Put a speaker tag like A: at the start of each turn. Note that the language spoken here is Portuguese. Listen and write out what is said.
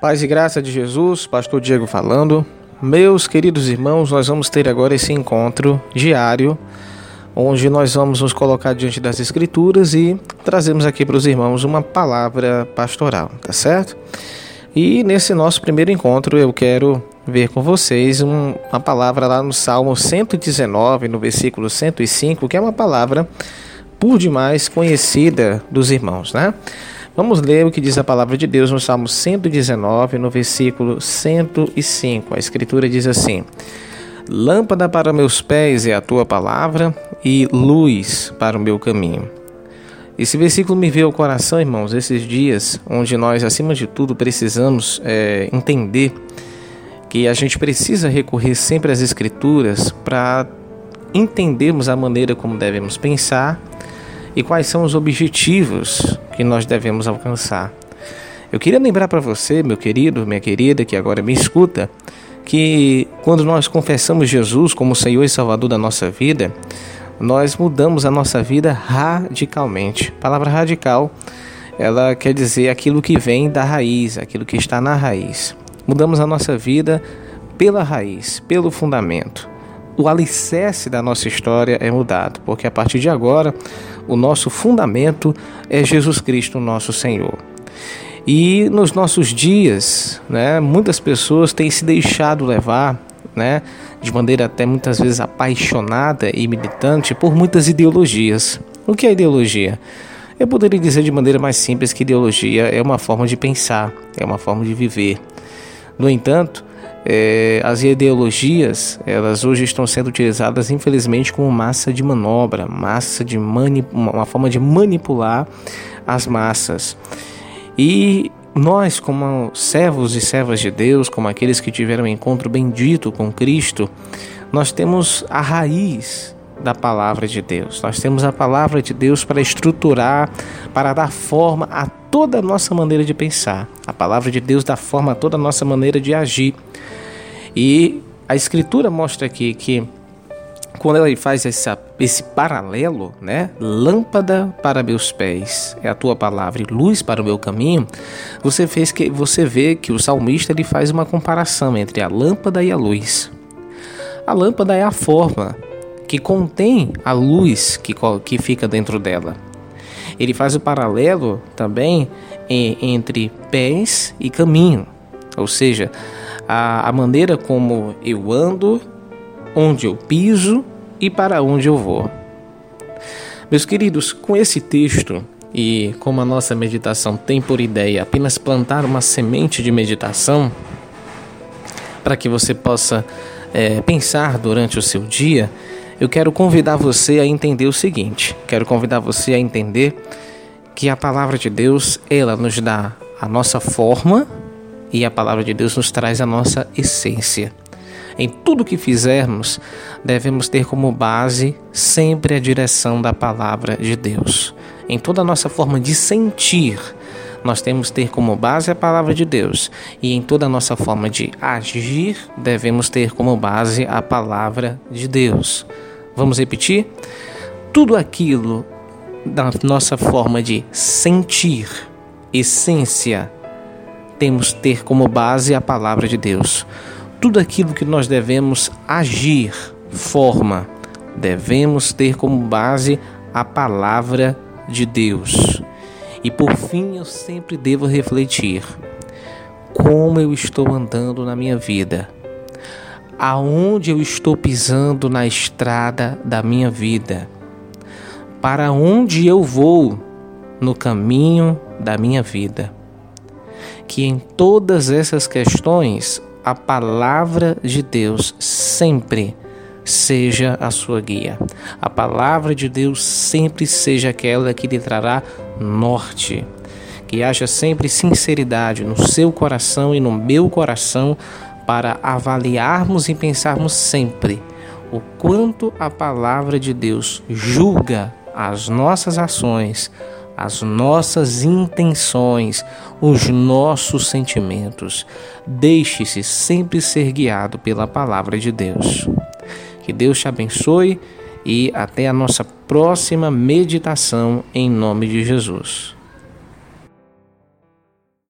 A: Paz e graça de Jesus, Pastor Diego falando. Meus queridos irmãos, nós vamos ter agora esse encontro diário, onde nós vamos nos colocar diante das Escrituras e trazemos aqui para os irmãos uma palavra pastoral, tá certo? E nesse nosso primeiro encontro eu quero ver com vocês um, uma palavra lá no Salmo 119, no versículo 105, que é uma palavra por demais conhecida dos irmãos, né? Vamos ler o que diz a palavra de Deus no Salmo 119, no versículo 105. A Escritura diz assim: Lâmpada para meus pés é a tua palavra e luz para o meu caminho. Esse versículo me veio ao coração, irmãos, esses dias onde nós, acima de tudo, precisamos é, entender que a gente precisa recorrer sempre às Escrituras para entendermos a maneira como devemos pensar e quais são os objetivos que nós devemos alcançar. Eu queria lembrar para você, meu querido, minha querida, que agora me escuta, que quando nós confessamos Jesus como Senhor e Salvador da nossa vida, nós mudamos a nossa vida radicalmente. A palavra radical, ela quer dizer aquilo que vem da raiz, aquilo que está na raiz. Mudamos a nossa vida pela raiz, pelo fundamento o alicerce da nossa história é mudado, porque a partir de agora o nosso fundamento é Jesus Cristo, nosso Senhor. E nos nossos dias, né, muitas pessoas têm se deixado levar, né, de maneira até muitas vezes apaixonada e militante por muitas ideologias. O que é ideologia? Eu poderia dizer de maneira mais simples que ideologia é uma forma de pensar, é uma forma de viver. No entanto, é, as ideologias, elas hoje estão sendo utilizadas, infelizmente, como massa de manobra, massa de uma forma de manipular as massas. E nós, como servos e servas de Deus, como aqueles que tiveram um encontro bendito com Cristo, nós temos a raiz da palavra de Deus. Nós temos a palavra de Deus para estruturar, para dar forma a toda a nossa maneira de pensar. A palavra de Deus dá forma a toda a nossa maneira de agir. E a escritura mostra aqui que quando ela faz essa, esse paralelo, né? Lâmpada para meus pés é a tua palavra e luz para o meu caminho. Você fez que você vê que o salmista ele faz uma comparação entre a lâmpada e a luz. A lâmpada é a forma que contém a luz que, que fica dentro dela. Ele faz o paralelo também entre pés e caminho, ou seja, a, a maneira como eu ando, onde eu piso e para onde eu vou. Meus queridos, com esse texto e como a nossa meditação tem por ideia apenas plantar uma semente de meditação para que você possa é, pensar durante o seu dia, eu quero convidar você a entender o seguinte: quero convidar você a entender que a palavra de Deus ela nos dá a nossa forma e a palavra de Deus nos traz a nossa essência. Em tudo que fizermos, devemos ter como base sempre a direção da palavra de Deus. Em toda a nossa forma de sentir, nós temos ter como base a palavra de Deus. E em toda a nossa forma de agir, devemos ter como base a palavra de Deus. Vamos repetir? Tudo aquilo da nossa forma de sentir, essência, temos ter como base a palavra de Deus. Tudo aquilo que nós devemos agir, forma, devemos ter como base a palavra de Deus. E por fim, eu sempre devo refletir como eu estou andando na minha vida. Aonde eu estou pisando na estrada da minha vida? Para onde eu vou no caminho da minha vida? que em todas essas questões a palavra de Deus sempre seja a sua guia. A palavra de Deus sempre seja aquela que lhe trará norte. Que haja sempre sinceridade no seu coração e no meu coração para avaliarmos e pensarmos sempre o quanto a palavra de Deus julga as nossas ações, as nossas intenções, os nossos sentimentos. Deixe-se sempre ser guiado pela palavra de Deus. Que Deus te abençoe e até a nossa próxima meditação em nome de Jesus.